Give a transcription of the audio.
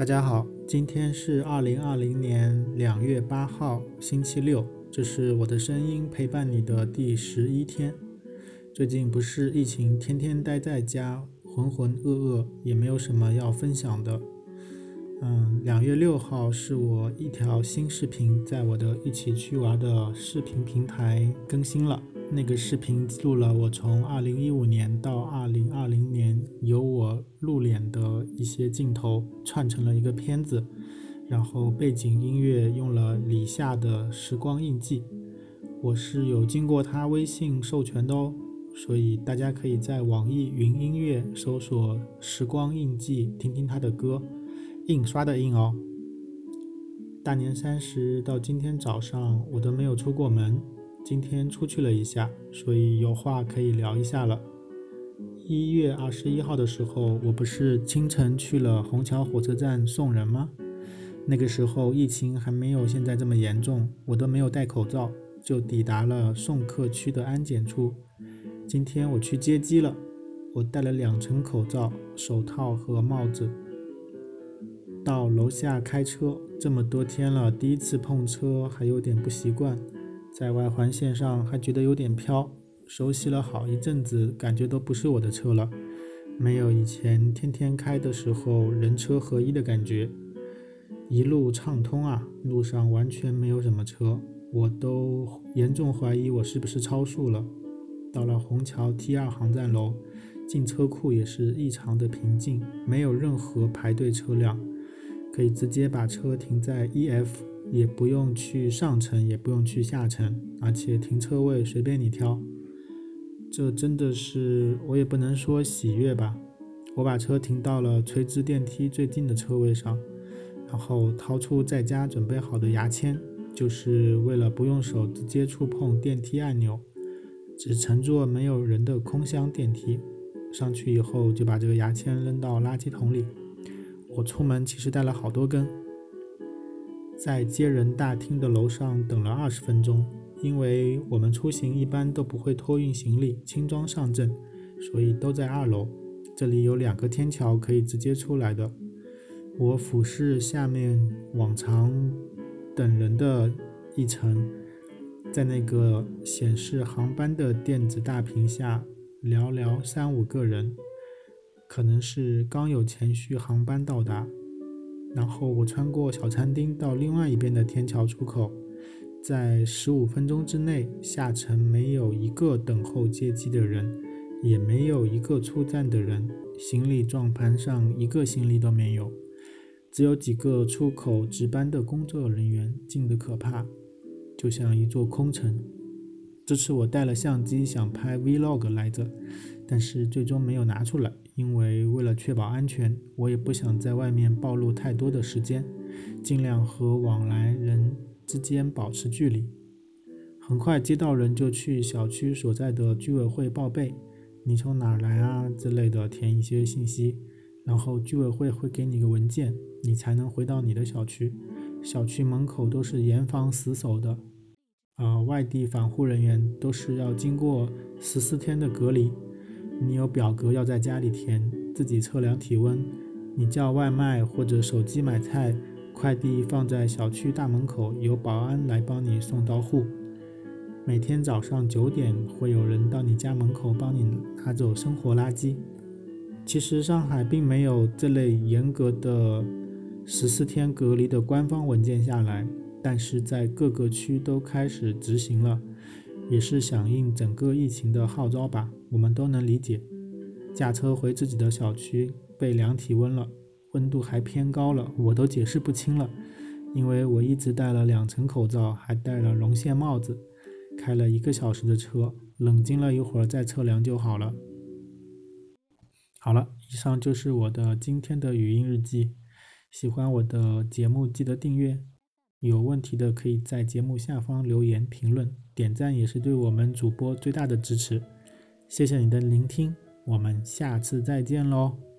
大家好，今天是二零二零年两月八号，星期六。这是我的声音陪伴你的第十一天。最近不是疫情，天天待在家，浑浑噩噩，也没有什么要分享的。嗯，两月六号是我一条新视频在我的一起去玩的视频平台更新了。那个视频记录了我从二零一五年到二零二零年有我露脸的一些镜头，串成了一个片子。然后背景音乐用了李夏的《时光印记》，我是有经过他微信授权的哦，所以大家可以在网易云音乐搜索《时光印记》，听听他的歌。印刷的印哦。大年三十到今天早上，我都没有出过门。今天出去了一下，所以有话可以聊一下了。一月二十一号的时候，我不是清晨去了虹桥火车站送人吗？那个时候疫情还没有现在这么严重，我都没有戴口罩就抵达了送客区的安检处。今天我去接机了，我戴了两层口罩、手套和帽子。到楼下开车，这么多天了，第一次碰车还有点不习惯。在外环线上还觉得有点飘，熟悉了好一阵子，感觉都不是我的车了，没有以前天天开的时候人车合一的感觉。一路畅通啊，路上完全没有什么车，我都严重怀疑我是不是超速了。到了虹桥 T 二航站楼，进车库也是异常的平静，没有任何排队车辆，可以直接把车停在 E F。也不用去上层，也不用去下层，而且停车位随便你挑。这真的是我也不能说喜悦吧。我把车停到了垂直电梯最近的车位上，然后掏出在家准备好的牙签，就是为了不用手直接触碰电梯按钮，只乘坐没有人的空箱电梯。上去以后就把这个牙签扔到垃圾桶里。我出门其实带了好多根。在接人大厅的楼上等了二十分钟，因为我们出行一般都不会托运行李，轻装上阵，所以都在二楼。这里有两个天桥可以直接出来的。我俯视下面往常等人的一层，在那个显示航班的电子大屏下，寥寥三五个人，可能是刚有前续航班到达。然后我穿过小餐厅到另外一边的天桥出口，在十五分钟之内下沉，没有一个等候接机的人，也没有一个出站的人，行李转盘上一个行李都没有，只有几个出口值班的工作人员，静得可怕，就像一座空城。这次我带了相机想拍 vlog 来着，但是最终没有拿出来。因为为了确保安全，我也不想在外面暴露太多的时间，尽量和往来人之间保持距离。很快接到人就去小区所在的居委会报备，你从哪来啊之类的，填一些信息，然后居委会会给你个文件，你才能回到你的小区。小区门口都是严防死守的，呃，外地返沪人员都是要经过十四天的隔离。你有表格要在家里填，自己测量体温。你叫外卖或者手机买菜，快递放在小区大门口，由保安来帮你送到户。每天早上九点会有人到你家门口帮你拿走生活垃圾。其实上海并没有这类严格的十四天隔离的官方文件下来，但是在各个区都开始执行了。也是响应整个疫情的号召吧，我们都能理解。驾车回自己的小区被量体温了，温度还偏高了，我都解释不清了，因为我一直戴了两层口罩，还戴了绒线帽子，开了一个小时的车，冷静了一会儿再测量就好了。好了，以上就是我的今天的语音日记。喜欢我的节目，记得订阅。有问题的可以在节目下方留言评论，点赞也是对我们主播最大的支持。谢谢你的聆听，我们下次再见喽。